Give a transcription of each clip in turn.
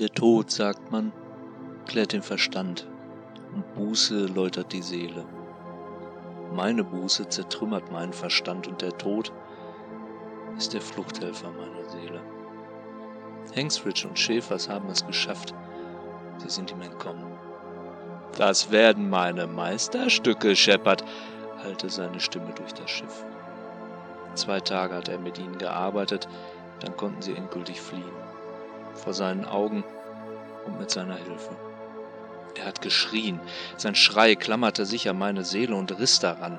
Der Tod, sagt man, klärt den Verstand und Buße läutert die Seele. Meine Buße zertrümmert meinen Verstand und der Tod ist der Fluchthelfer meiner Seele. Hengsridge und Schäfers haben es geschafft. Sie sind ihm entkommen. Das werden meine Meisterstücke, Shepard, hallte seine Stimme durch das Schiff. Zwei Tage hat er mit ihnen gearbeitet, dann konnten sie endgültig fliehen vor seinen Augen und mit seiner Hilfe. Er hat geschrien, sein Schrei klammerte sich an meine Seele und riss daran.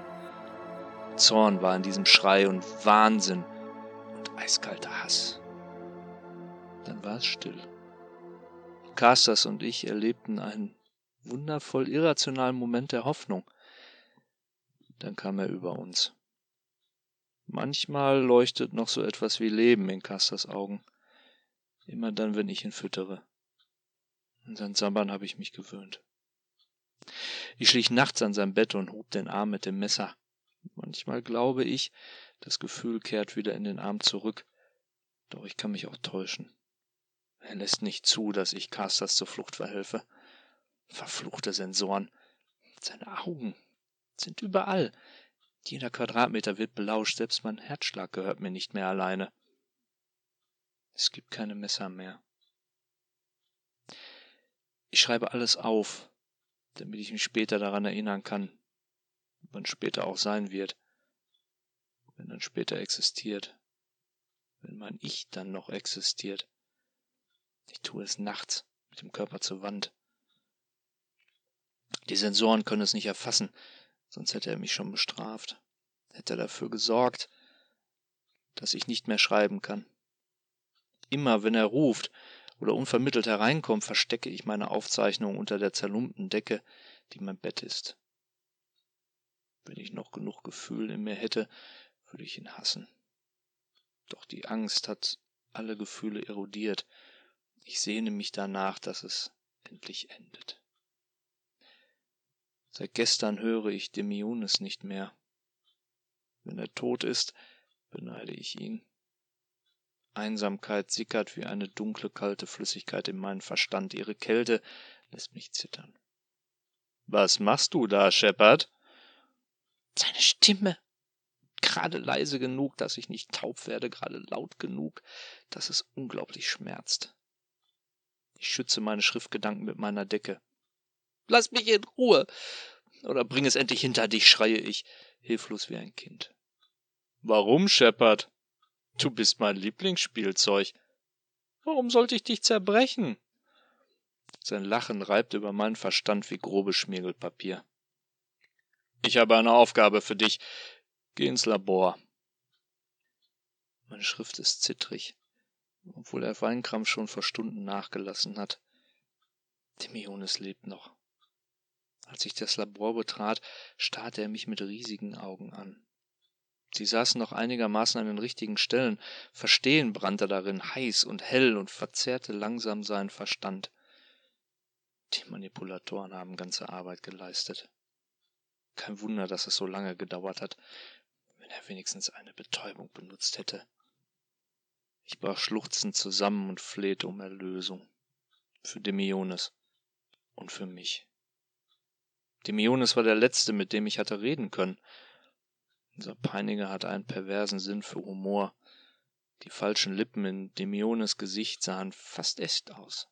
Zorn war in diesem Schrei und Wahnsinn und eiskalter Hass. Dann war es still. Casters und ich erlebten einen wundervoll irrationalen Moment der Hoffnung. Dann kam er über uns. Manchmal leuchtet noch so etwas wie Leben in Casters Augen. Immer dann, wenn ich ihn füttere. An sein Sabbern habe ich mich gewöhnt. Ich schlich nachts an sein Bett und hob den Arm mit dem Messer. Manchmal glaube ich, das Gefühl kehrt wieder in den Arm zurück, doch ich kann mich auch täuschen. Er lässt nicht zu, dass ich Casters zur Flucht verhelfe. Verfluchte Sensoren. Seine Augen sind überall. Jeder Quadratmeter wird belauscht, selbst mein Herzschlag gehört mir nicht mehr alleine. Es gibt keine Messer mehr. Ich schreibe alles auf, damit ich mich später daran erinnern kann, wann später auch sein wird, wenn dann später existiert, wenn mein Ich dann noch existiert. Ich tue es nachts mit dem Körper zur Wand. Die Sensoren können es nicht erfassen, sonst hätte er mich schon bestraft, hätte er dafür gesorgt, dass ich nicht mehr schreiben kann. Immer wenn er ruft oder unvermittelt hereinkommt, verstecke ich meine Aufzeichnung unter der zerlumpten Decke, die mein Bett ist. Wenn ich noch genug Gefühl in mir hätte, würde ich ihn hassen. Doch die Angst hat alle Gefühle erodiert. Ich sehne mich danach, dass es endlich endet. Seit gestern höre ich Demiones nicht mehr. Wenn er tot ist, beneide ich ihn. Einsamkeit sickert wie eine dunkle, kalte Flüssigkeit in meinen Verstand. Ihre Kälte lässt mich zittern. Was machst du da, Shepard? Seine Stimme. Gerade leise genug, dass ich nicht taub werde, gerade laut genug, dass es unglaublich schmerzt. Ich schütze meine Schriftgedanken mit meiner Decke. Lass mich in Ruhe. Oder bring es endlich hinter dich, schreie ich, hilflos wie ein Kind. Warum, Shepard? Du bist mein Lieblingsspielzeug. Warum sollte ich dich zerbrechen? Sein Lachen reibt über meinen Verstand wie grobes Schmirgelpapier. Ich habe eine Aufgabe für dich. Geh ins Labor. Meine Schrift ist zittrig, obwohl der Weinkrampf schon vor Stunden nachgelassen hat. Demiones lebt noch. Als ich das Labor betrat, starrte er mich mit riesigen Augen an. Sie saßen noch einigermaßen an den richtigen Stellen. Verstehen brannte darin heiß und hell und verzehrte langsam seinen Verstand. Die Manipulatoren haben ganze Arbeit geleistet. Kein Wunder, dass es so lange gedauert hat, wenn er wenigstens eine Betäubung benutzt hätte. Ich brach schluchzend zusammen und flehte um Erlösung. Für Demiones und für mich. Demiones war der Letzte, mit dem ich hatte reden können. Unser Peiniger hatte einen perversen Sinn für Humor. Die falschen Lippen in Demiones Gesicht sahen fast echt aus.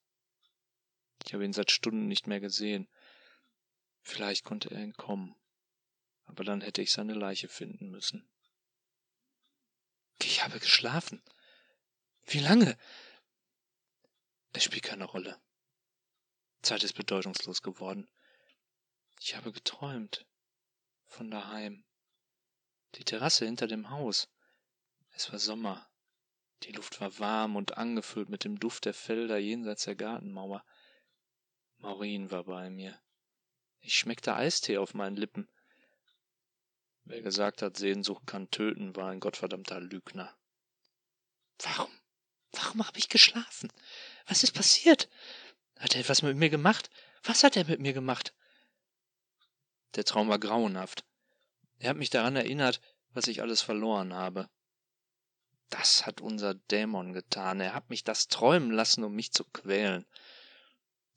Ich habe ihn seit Stunden nicht mehr gesehen. Vielleicht konnte er entkommen. Aber dann hätte ich seine Leiche finden müssen. Ich habe geschlafen. Wie lange? Das spielt keine Rolle. Zeit ist bedeutungslos geworden. Ich habe geträumt. Von daheim. Die Terrasse hinter dem Haus. Es war Sommer. Die Luft war warm und angefüllt mit dem Duft der Felder jenseits der Gartenmauer. Maureen war bei mir. Ich schmeckte Eistee auf meinen Lippen. Wer gesagt hat, Sehnsucht kann töten, war ein gottverdammter Lügner. Warum? Warum habe ich geschlafen? Was ist passiert? Hat er etwas mit mir gemacht? Was hat er mit mir gemacht? Der Traum war grauenhaft. Er hat mich daran erinnert, was ich alles verloren habe. Das hat unser Dämon getan. Er hat mich das träumen lassen, um mich zu quälen.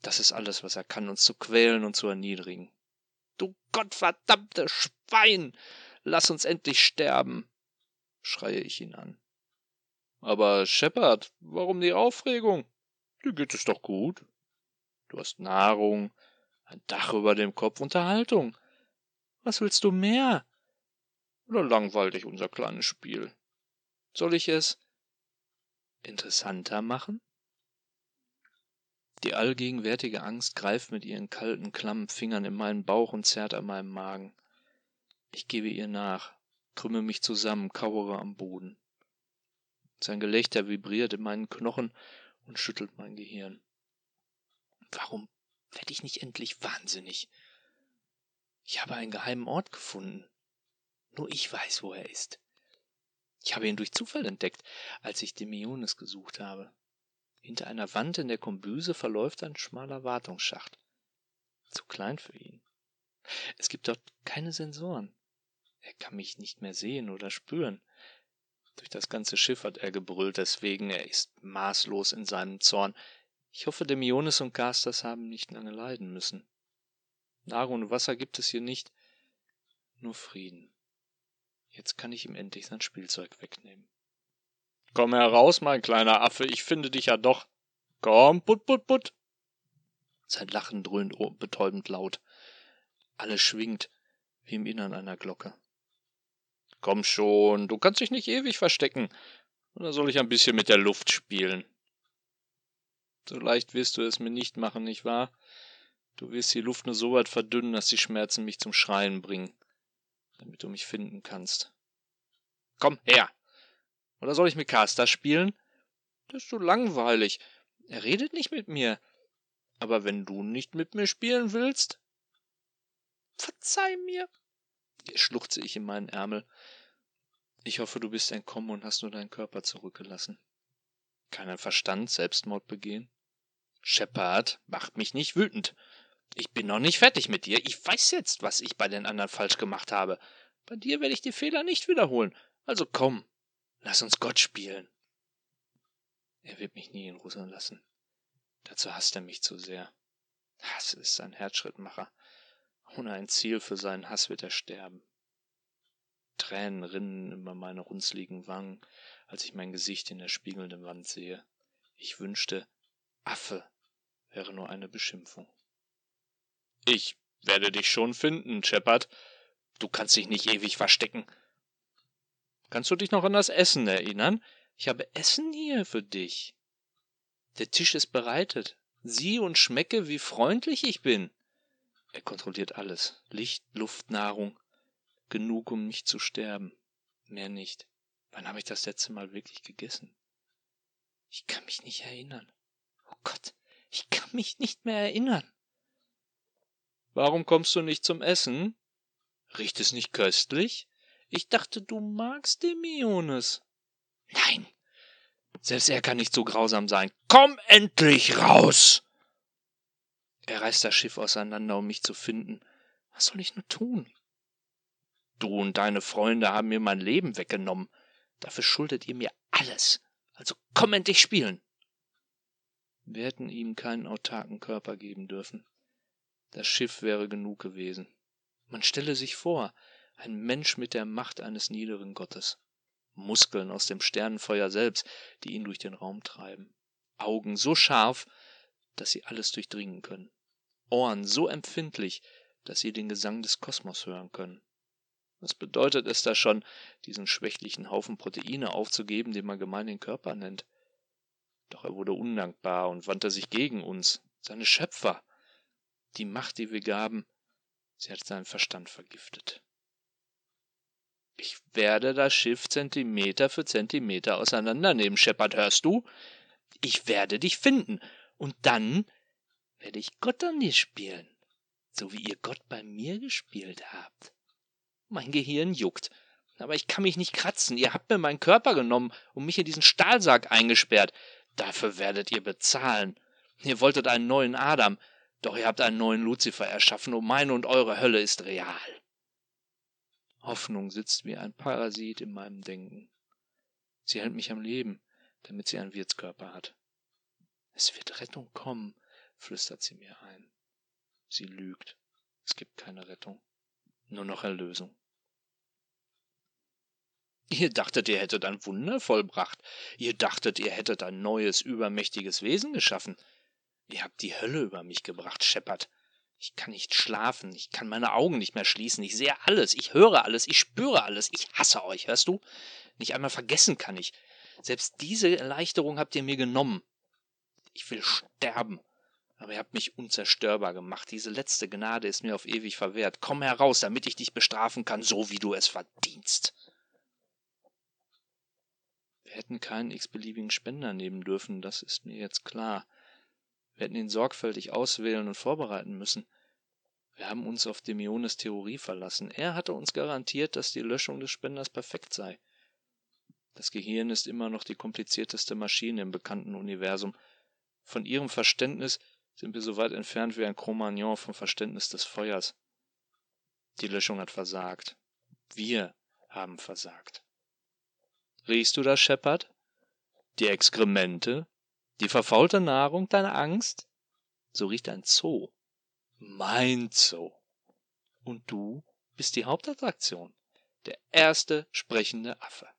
Das ist alles, was er kann, uns zu quälen und zu erniedrigen. Du gottverdammte Schwein! Lass uns endlich sterben! schreie ich ihn an. Aber Shepard, warum die Aufregung? Dir geht es doch gut. Du hast Nahrung, ein Dach über dem Kopf, Unterhaltung. Was willst du mehr? Oder langweilt dich unser kleines Spiel? Soll ich es interessanter machen? Die allgegenwärtige Angst greift mit ihren kalten, klammen Fingern in meinen Bauch und zerrt an meinem Magen. Ich gebe ihr nach, krümme mich zusammen, kauere am Boden. Sein Gelächter vibriert in meinen Knochen und schüttelt mein Gehirn. Warum werde ich nicht endlich wahnsinnig? Ich habe einen geheimen Ort gefunden. Nur ich weiß, wo er ist. Ich habe ihn durch Zufall entdeckt, als ich Demiones gesucht habe. Hinter einer Wand in der Kombüse verläuft ein schmaler Wartungsschacht. Zu klein für ihn. Es gibt dort keine Sensoren. Er kann mich nicht mehr sehen oder spüren. Durch das ganze Schiff hat er gebrüllt, deswegen er ist maßlos in seinem Zorn. Ich hoffe, Demiones und Gasters haben nicht lange leiden müssen. Nahrung und Wasser gibt es hier nicht, nur Frieden. Jetzt kann ich ihm endlich sein Spielzeug wegnehmen. Komm heraus, mein kleiner Affe, ich finde dich ja doch. Komm, put, put, put. Sein Lachen dröhnt betäubend laut. Alles schwingt, wie im Innern einer Glocke. Komm schon, du kannst dich nicht ewig verstecken. Oder soll ich ein bisschen mit der Luft spielen? So leicht wirst du es mir nicht machen, nicht wahr? Du wirst die Luft nur so weit verdünnen, dass die Schmerzen mich zum Schreien bringen, damit du mich finden kannst. Komm her, oder soll ich mit Caster spielen? Das ist so langweilig. Er redet nicht mit mir. Aber wenn du nicht mit mir spielen willst. Verzeih mir, schluchze ich in meinen Ärmel. Ich hoffe, du bist entkommen und hast nur deinen Körper zurückgelassen. Keinen Verstand, Selbstmord begehen? Shepard, macht mich nicht wütend. Ich bin noch nicht fertig mit dir. Ich weiß jetzt, was ich bei den anderen falsch gemacht habe. Bei dir werde ich die Fehler nicht wiederholen. Also komm, Lass uns Gott spielen. Er wird mich nie in Ruhe lassen. Dazu hasst er mich zu sehr. Hass ist sein Herzschrittmacher. Ohne ein Ziel für seinen Hass wird er sterben. Tränen rinnen über meine runzligen Wangen, als ich mein Gesicht in der spiegelnden Wand sehe. Ich wünschte, Affe wäre nur eine Beschimpfung. Ich werde dich schon finden, Shepard. Du kannst dich nicht ewig verstecken. Kannst du dich noch an das Essen erinnern? Ich habe Essen hier für dich. Der Tisch ist bereitet. Sieh und schmecke, wie freundlich ich bin. Er kontrolliert alles. Licht, Luft, Nahrung. Genug, um nicht zu sterben. Mehr nicht. Wann habe ich das letzte Mal wirklich gegessen? Ich kann mich nicht erinnern. Oh Gott, ich kann mich nicht mehr erinnern. Warum kommst du nicht zum Essen? Riecht es nicht köstlich? Ich dachte, du magst Demiones. Nein, selbst er kann nicht so grausam sein. Komm endlich raus! Er reißt das Schiff auseinander, um mich zu finden. Was soll ich nur tun? Du und deine Freunde haben mir mein Leben weggenommen. Dafür schuldet ihr mir alles. Also komm endlich spielen. Wir hätten ihm keinen autarken Körper geben dürfen. Das Schiff wäre genug gewesen. Man stelle sich vor, ein Mensch mit der Macht eines niederen Gottes. Muskeln aus dem Sternenfeuer selbst, die ihn durch den Raum treiben. Augen so scharf, dass sie alles durchdringen können. Ohren so empfindlich, dass sie den Gesang des Kosmos hören können. Was bedeutet es da schon, diesen schwächlichen Haufen Proteine aufzugeben, den man gemein den Körper nennt? Doch er wurde undankbar und wandte sich gegen uns, seine Schöpfer. Die Macht, die wir gaben, sie hat seinen Verstand vergiftet. Ich werde das Schiff Zentimeter für Zentimeter auseinandernehmen, Shepard, hörst du? Ich werde dich finden. Und dann werde ich Gott an dir spielen. So wie ihr Gott bei mir gespielt habt. Mein Gehirn juckt. Aber ich kann mich nicht kratzen. Ihr habt mir meinen Körper genommen und mich in diesen Stahlsack eingesperrt. Dafür werdet ihr bezahlen. Ihr wolltet einen neuen Adam, doch ihr habt einen neuen Luzifer erschaffen und meine und eure Hölle ist real. Hoffnung sitzt wie ein Parasit in meinem Denken. Sie hält mich am Leben, damit sie einen Wirtskörper hat. Es wird Rettung kommen, flüstert sie mir ein. Sie lügt. Es gibt keine Rettung. Nur noch Erlösung. Ihr dachtet, ihr hättet ein Wunder vollbracht. Ihr dachtet, ihr hättet ein neues, übermächtiges Wesen geschaffen. Ihr habt die Hölle über mich gebracht, Shepard. Ich kann nicht schlafen, ich kann meine Augen nicht mehr schließen, ich sehe alles, ich höre alles, ich spüre alles, ich hasse euch, hörst du? Nicht einmal vergessen kann ich. Selbst diese Erleichterung habt ihr mir genommen. Ich will sterben. Aber ihr habt mich unzerstörbar gemacht. Diese letzte Gnade ist mir auf ewig verwehrt. Komm heraus, damit ich dich bestrafen kann, so wie du es verdienst. Wir hätten keinen x-beliebigen Spender nehmen dürfen, das ist mir jetzt klar. Wir hätten ihn sorgfältig auswählen und vorbereiten müssen. Wir haben uns auf Demiones Theorie verlassen. Er hatte uns garantiert, dass die Löschung des Spenders perfekt sei. Das Gehirn ist immer noch die komplizierteste Maschine im bekannten Universum. Von ihrem Verständnis sind wir so weit entfernt wie ein Cro-Magnon vom Verständnis des Feuers. Die Löschung hat versagt. Wir haben versagt. Riechst du das, Shepard? Die Exkremente? Die verfaulte Nahrung, deine Angst? So riecht ein Zoo. Mein Zoo. Und du bist die Hauptattraktion. Der erste sprechende Affe.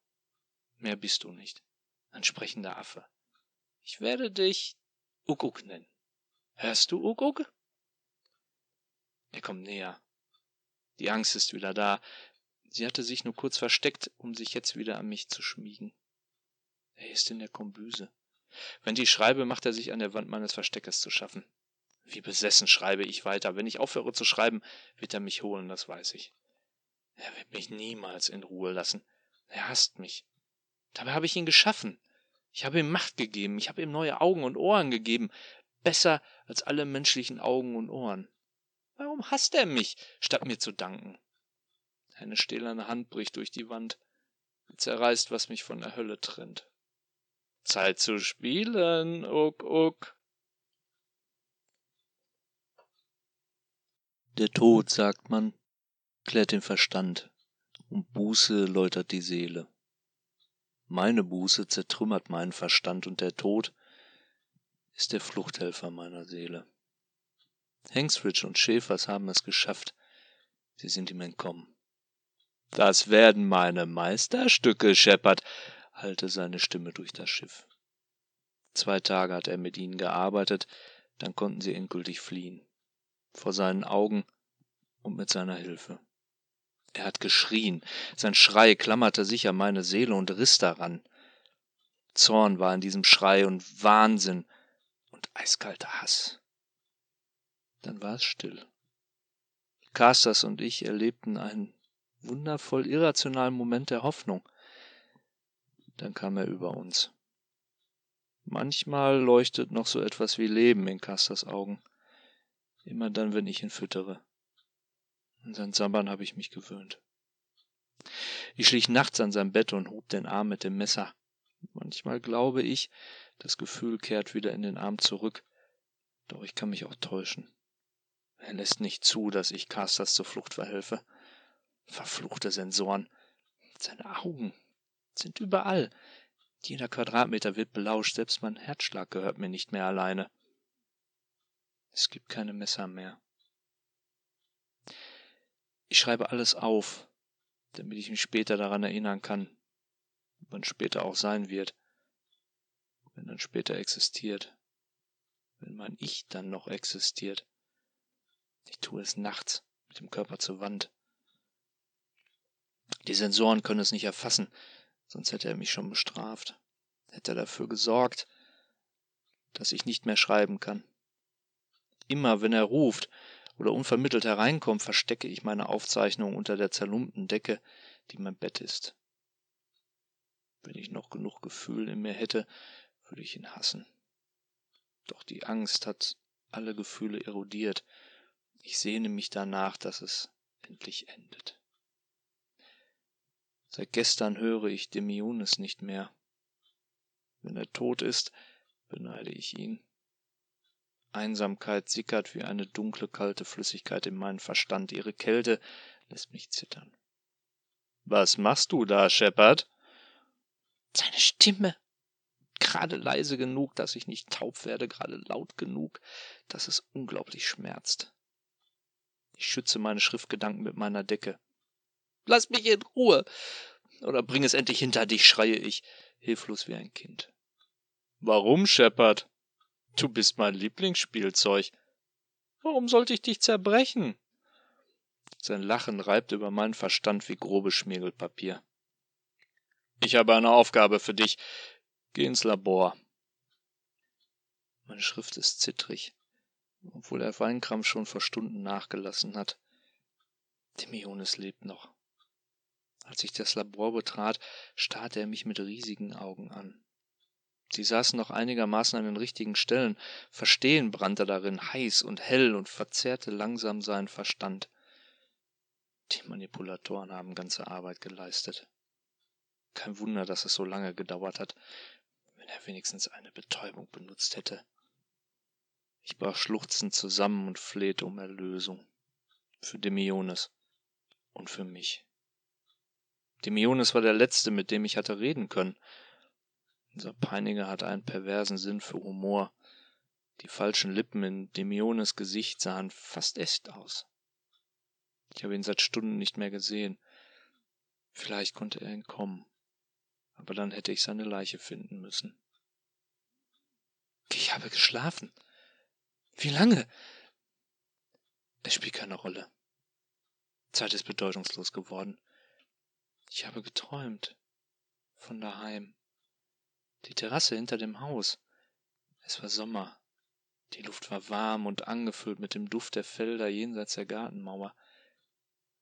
Mehr bist du nicht. Ein sprechender Affe. Ich werde dich Uguk nennen. Hörst du, Uguk? Er kommt näher. Die Angst ist wieder da. Sie hatte sich nur kurz versteckt, um sich jetzt wieder an mich zu schmiegen. Er ist in der Kombüse. Wenn ich schreibe, macht er sich an der Wand meines Versteckes zu schaffen. Wie besessen schreibe ich weiter. Wenn ich aufhöre zu schreiben, wird er mich holen, das weiß ich. Er wird mich niemals in Ruhe lassen. Er hasst mich. Dabei habe ich ihn geschaffen. Ich habe ihm Macht gegeben, ich habe ihm neue Augen und Ohren gegeben, besser als alle menschlichen Augen und Ohren. Warum hasst er mich, statt mir zu danken? Eine stählerne Hand bricht durch die Wand, zerreißt, was mich von der Hölle trennt. Zeit zu spielen, uck, uck. Der Tod, sagt man, klärt den Verstand, und Buße läutert die Seele. Meine Buße zertrümmert meinen Verstand, und der Tod ist der Fluchthelfer meiner Seele. Hengsridge und Schäfers haben es geschafft, sie sind ihm entkommen. Das werden meine Meisterstücke, Shepard, hallte seine Stimme durch das Schiff. Zwei Tage hat er mit ihnen gearbeitet, dann konnten sie endgültig fliehen. Vor seinen Augen und mit seiner Hilfe. Er hat geschrien, sein Schrei klammerte sich an meine Seele und riss daran. Zorn war in diesem Schrei und Wahnsinn und eiskalter Hass. Dann war es still. Casters und ich erlebten einen wundervoll irrationalen Moment der Hoffnung. Dann kam er über uns. Manchmal leuchtet noch so etwas wie Leben in Casters Augen. Immer dann, wenn ich ihn füttere. An sein Sabbern habe ich mich gewöhnt. Ich schlich nachts an sein Bett und hob den Arm mit dem Messer. Manchmal glaube ich, das Gefühl kehrt wieder in den Arm zurück. Doch ich kann mich auch täuschen. Er lässt nicht zu, dass ich Casters zur Flucht verhelfe. Verfluchte Sensoren. Seine Augen sind überall. Jeder Quadratmeter wird belauscht, selbst mein Herzschlag gehört mir nicht mehr alleine. Es gibt keine Messer mehr. Ich schreibe alles auf, damit ich mich später daran erinnern kann, wann später auch sein wird, wenn dann später existiert, wenn mein Ich dann noch existiert. Ich tue es nachts mit dem Körper zur Wand. Die Sensoren können es nicht erfassen, sonst hätte er mich schon bestraft, hätte er dafür gesorgt, dass ich nicht mehr schreiben kann. Immer wenn er ruft oder unvermittelt hereinkommt, verstecke ich meine Aufzeichnung unter der zerlumpten Decke, die mein Bett ist. Wenn ich noch genug Gefühl in mir hätte, würde ich ihn hassen. Doch die Angst hat alle Gefühle erodiert. Ich sehne mich danach, dass es endlich endet. Seit gestern höre ich Demiones nicht mehr. Wenn er tot ist, beneide ich ihn. Einsamkeit sickert wie eine dunkle, kalte Flüssigkeit in meinen Verstand. Ihre Kälte lässt mich zittern. Was machst du da, Shepard? Seine Stimme. Gerade leise genug, dass ich nicht taub werde, gerade laut genug, dass es unglaublich schmerzt. Ich schütze meine Schriftgedanken mit meiner Decke. Lass mich in Ruhe. Oder bring es endlich hinter dich, schreie ich, hilflos wie ein Kind. Warum, Shepard? Du bist mein Lieblingsspielzeug. Warum sollte ich dich zerbrechen? Sein Lachen reibt über meinen Verstand wie grobes Schmirgelpapier. Ich habe eine Aufgabe für dich. Geh ins Labor. Meine Schrift ist zittrig, obwohl der Weinkrampf schon vor Stunden nachgelassen hat. Demiones lebt noch. Als ich das Labor betrat, starrte er mich mit riesigen Augen an. Sie saßen noch einigermaßen an den richtigen Stellen. Verstehen brannte darin heiß und hell und verzehrte langsam seinen Verstand. Die Manipulatoren haben ganze Arbeit geleistet. Kein Wunder, dass es so lange gedauert hat, wenn er wenigstens eine Betäubung benutzt hätte. Ich brach schluchzend zusammen und flehte um Erlösung. Für Demiones und für mich. Demiones war der Letzte, mit dem ich hatte reden können. Unser Peiniger hatte einen perversen Sinn für Humor. Die falschen Lippen in Demiones Gesicht sahen fast echt aus. Ich habe ihn seit Stunden nicht mehr gesehen. Vielleicht konnte er entkommen. Aber dann hätte ich seine Leiche finden müssen. Ich habe geschlafen. Wie lange? Es spielt keine Rolle. Zeit ist bedeutungslos geworden. Ich habe geträumt. Von daheim. Die Terrasse hinter dem Haus. Es war Sommer. Die Luft war warm und angefüllt mit dem Duft der Felder jenseits der Gartenmauer.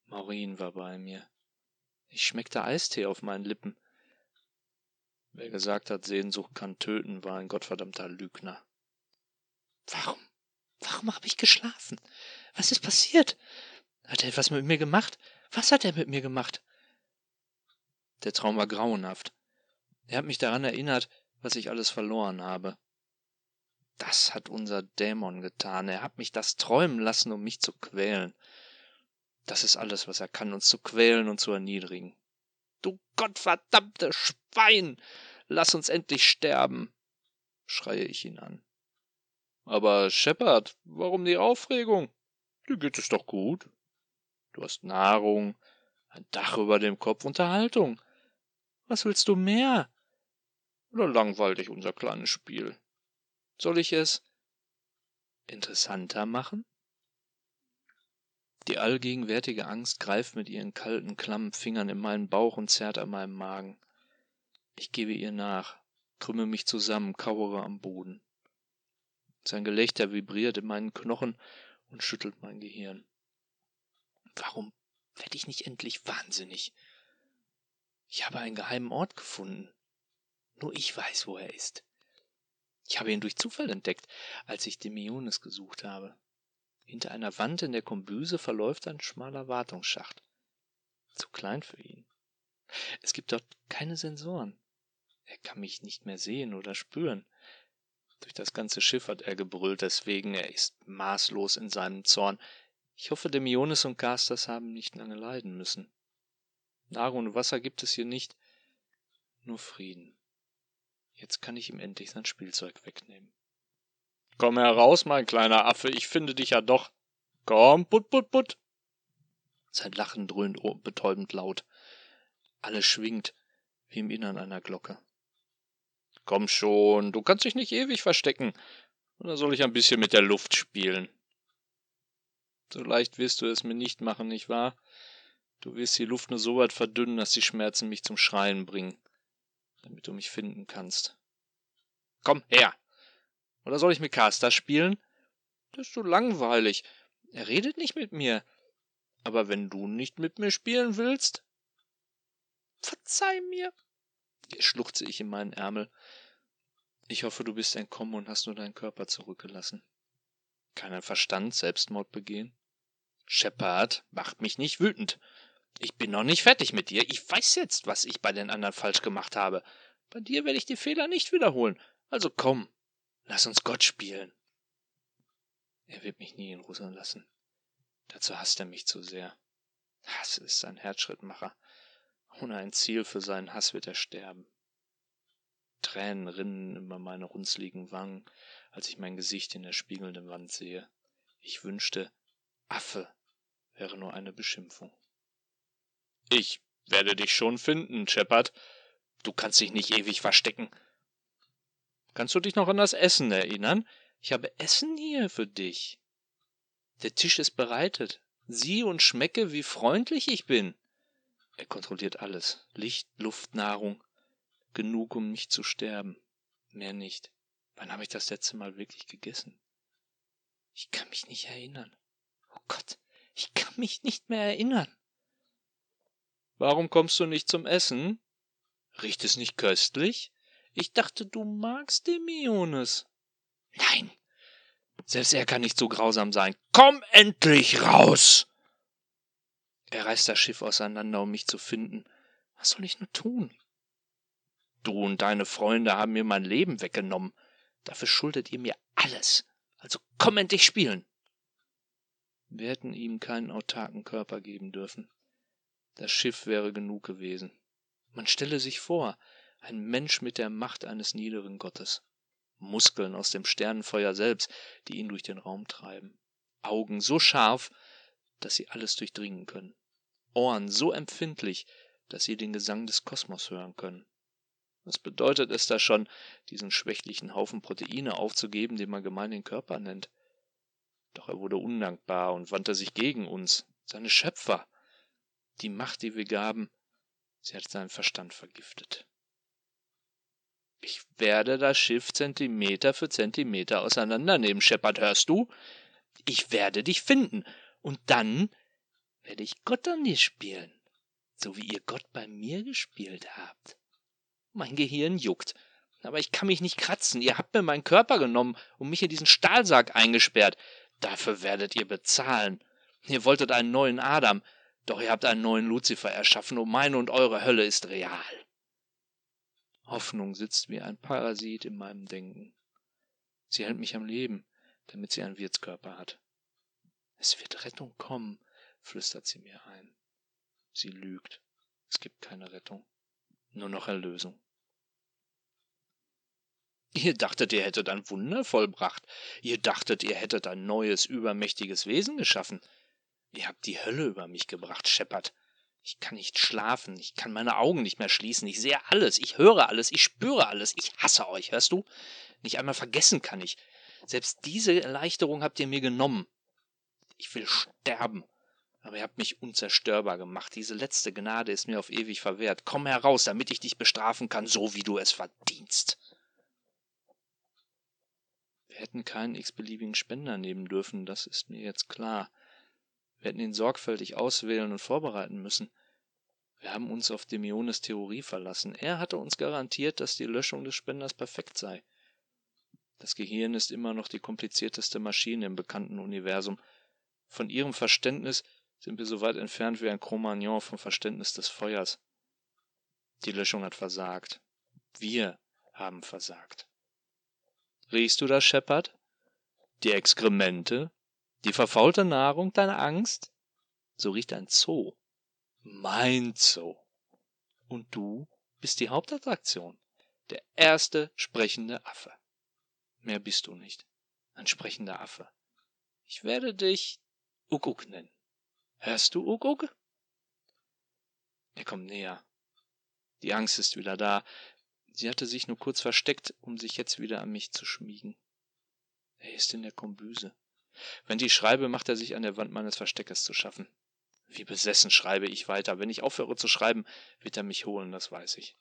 Maureen war bei mir. Ich schmeckte Eistee auf meinen Lippen. Wer gesagt hat, Sehnsucht kann töten, war ein gottverdammter Lügner. Warum? Warum habe ich geschlafen? Was ist passiert? Hat er etwas mit mir gemacht? Was hat er mit mir gemacht? Der Traum war grauenhaft. Er hat mich daran erinnert, was ich alles verloren habe. Das hat unser Dämon getan. Er hat mich das träumen lassen, um mich zu quälen. Das ist alles, was er kann, uns zu quälen und zu erniedrigen. Du gottverdammte Schwein! Lass uns endlich sterben! schreie ich ihn an. Aber Shepard, warum die Aufregung? Dir geht es doch gut. Du hast Nahrung, ein Dach über dem Kopf, Unterhaltung. Was willst du mehr? Oder langweilt dich unser kleines Spiel? Soll ich es interessanter machen? Die allgegenwärtige Angst greift mit ihren kalten, klammen Fingern in meinen Bauch und zerrt an meinem Magen. Ich gebe ihr nach, krümme mich zusammen, kauere am Boden. Sein Gelächter vibriert in meinen Knochen und schüttelt mein Gehirn. Warum werde ich nicht endlich wahnsinnig? Ich habe einen geheimen Ort gefunden. Nur ich weiß, wo er ist. Ich habe ihn durch Zufall entdeckt, als ich Demiones gesucht habe. Hinter einer Wand in der Kombüse verläuft ein schmaler Wartungsschacht. Zu klein für ihn. Es gibt dort keine Sensoren. Er kann mich nicht mehr sehen oder spüren. Durch das ganze Schiff hat er gebrüllt, deswegen er ist maßlos in seinem Zorn. Ich hoffe, Demiones und Casters haben nicht lange leiden müssen. Nahrung und Wasser gibt es hier nicht, nur Frieden. Jetzt kann ich ihm endlich sein Spielzeug wegnehmen. Komm heraus, mein kleiner Affe, ich finde dich ja doch. Komm, put, put, put. Sein Lachen dröhnt betäubend laut. Alles schwingt, wie im Innern einer Glocke. Komm schon, du kannst dich nicht ewig verstecken. Oder soll ich ein bisschen mit der Luft spielen? So leicht wirst du es mir nicht machen, nicht wahr? Du wirst die Luft nur so weit verdünnen, dass die Schmerzen mich zum Schreien bringen, damit du mich finden kannst. Komm her! Oder soll ich mit Caster spielen? Das ist so langweilig. Er redet nicht mit mir. Aber wenn du nicht mit mir spielen willst. Verzeih mir, schluchze ich in meinen Ärmel. Ich hoffe, du bist entkommen und hast nur deinen Körper zurückgelassen. Kann ein Verstand Selbstmord begehen? Shepard macht mich nicht wütend. Ich bin noch nicht fertig mit dir. Ich weiß jetzt, was ich bei den anderen falsch gemacht habe. Bei dir werde ich die Fehler nicht wiederholen. Also komm, lass uns Gott spielen. Er wird mich nie in Ruhe lassen. Dazu hasst er mich zu sehr. Hass ist ein Herzschrittmacher. Ohne ein Ziel für seinen Hass wird er sterben. Tränen rinnen über meine runzligen Wangen, als ich mein Gesicht in der spiegelnden Wand sehe. Ich wünschte, Affe wäre nur eine Beschimpfung. Ich werde dich schon finden, Shepard. Du kannst dich nicht ewig verstecken. Kannst du dich noch an das Essen erinnern? Ich habe Essen hier für dich. Der Tisch ist bereitet. Sieh und schmecke, wie freundlich ich bin. Er kontrolliert alles. Licht, Luft, Nahrung. Genug, um nicht zu sterben. Mehr nicht. Wann habe ich das letzte Mal wirklich gegessen? Ich kann mich nicht erinnern. Oh Gott, ich kann mich nicht mehr erinnern. Warum kommst du nicht zum Essen? Riecht es nicht köstlich? Ich dachte, du magst Demiones. Nein, selbst er kann nicht so grausam sein. Komm endlich raus! Er reißt das Schiff auseinander, um mich zu finden. Was soll ich nur tun? Du und deine Freunde haben mir mein Leben weggenommen. Dafür schuldet ihr mir alles. Also komm endlich spielen. Wir hätten ihm keinen autarken Körper geben dürfen. Das Schiff wäre genug gewesen. Man stelle sich vor, ein Mensch mit der Macht eines niederen Gottes. Muskeln aus dem Sternenfeuer selbst, die ihn durch den Raum treiben. Augen so scharf, dass sie alles durchdringen können. Ohren so empfindlich, dass sie den Gesang des Kosmos hören können. Was bedeutet es da schon, diesen schwächlichen Haufen Proteine aufzugeben, den man gemein den Körper nennt? Doch er wurde undankbar und wandte sich gegen uns, seine Schöpfer. Die Macht, die wir gaben, sie hat seinen Verstand vergiftet. Ich werde das Schiff Zentimeter für Zentimeter auseinandernehmen, Shepard, hörst du? Ich werde dich finden, und dann werde ich Gott an dir spielen, so wie ihr Gott bei mir gespielt habt. Mein Gehirn juckt, aber ich kann mich nicht kratzen. Ihr habt mir meinen Körper genommen und mich in diesen Stahlsack eingesperrt. Dafür werdet ihr bezahlen. Ihr wolltet einen neuen Adam, doch ihr habt einen neuen Luzifer erschaffen und meine und eure Hölle ist real. Hoffnung sitzt wie ein Parasit in meinem Denken. Sie hält mich am Leben, damit sie einen Wirtskörper hat. Es wird Rettung kommen, flüstert sie mir ein. Sie lügt. Es gibt keine Rettung. Nur noch Erlösung. Ihr dachtet, ihr hättet ein Wunder vollbracht. Ihr dachtet, ihr hättet ein neues, übermächtiges Wesen geschaffen. Ihr habt die Hölle über mich gebracht, Shepard. Ich kann nicht schlafen, ich kann meine Augen nicht mehr schließen, ich sehe alles, ich höre alles, ich spüre alles, ich hasse euch, hörst du? Nicht einmal vergessen kann ich. Selbst diese Erleichterung habt ihr mir genommen. Ich will sterben. Aber ihr habt mich unzerstörbar gemacht. Diese letzte Gnade ist mir auf ewig verwehrt. Komm heraus, damit ich dich bestrafen kann, so wie du es verdienst. Wir hätten keinen x-beliebigen Spender nehmen dürfen, das ist mir jetzt klar. Wir hätten ihn sorgfältig auswählen und vorbereiten müssen. Wir haben uns auf Demiones Theorie verlassen. Er hatte uns garantiert, dass die Löschung des Spenders perfekt sei. Das Gehirn ist immer noch die komplizierteste Maschine im bekannten Universum. Von ihrem Verständnis sind wir so weit entfernt wie ein Cro-Magnon vom Verständnis des Feuers. Die Löschung hat versagt. Wir haben versagt. Riechst du das, Shepard? Die Exkremente, die verfaulte Nahrung deine Angst? So riecht ein Zoo. Mein Zoo. Und du bist die Hauptattraktion. Der erste sprechende Affe. Mehr bist du nicht. Ein sprechender Affe. Ich werde dich Ukuk nennen. Hörst du, Ukuk? Er kommt näher. Die Angst ist wieder da. Sie hatte sich nur kurz versteckt, um sich jetzt wieder an mich zu schmiegen. Er ist in der Kombüse. Wenn ich schreibe, macht er sich an der Wand meines Versteckes zu schaffen. Wie besessen schreibe ich weiter. Wenn ich aufhöre zu schreiben, wird er mich holen, das weiß ich.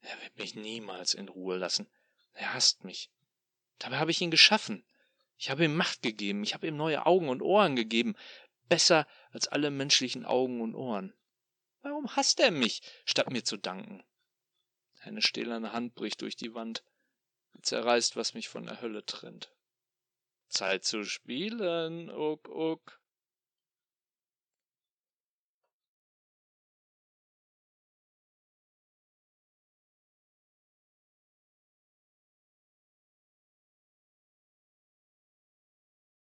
Er wird mich niemals in Ruhe lassen. Er hasst mich. Dabei habe ich ihn geschaffen. Ich habe ihm Macht gegeben, ich habe ihm neue Augen und Ohren gegeben, besser als alle menschlichen Augen und Ohren. Warum hasst er mich, statt mir zu danken? Eine stählerne Hand bricht durch die Wand, zerreißt, was mich von der Hölle trennt. Zeit zu spielen, Uck, Uck.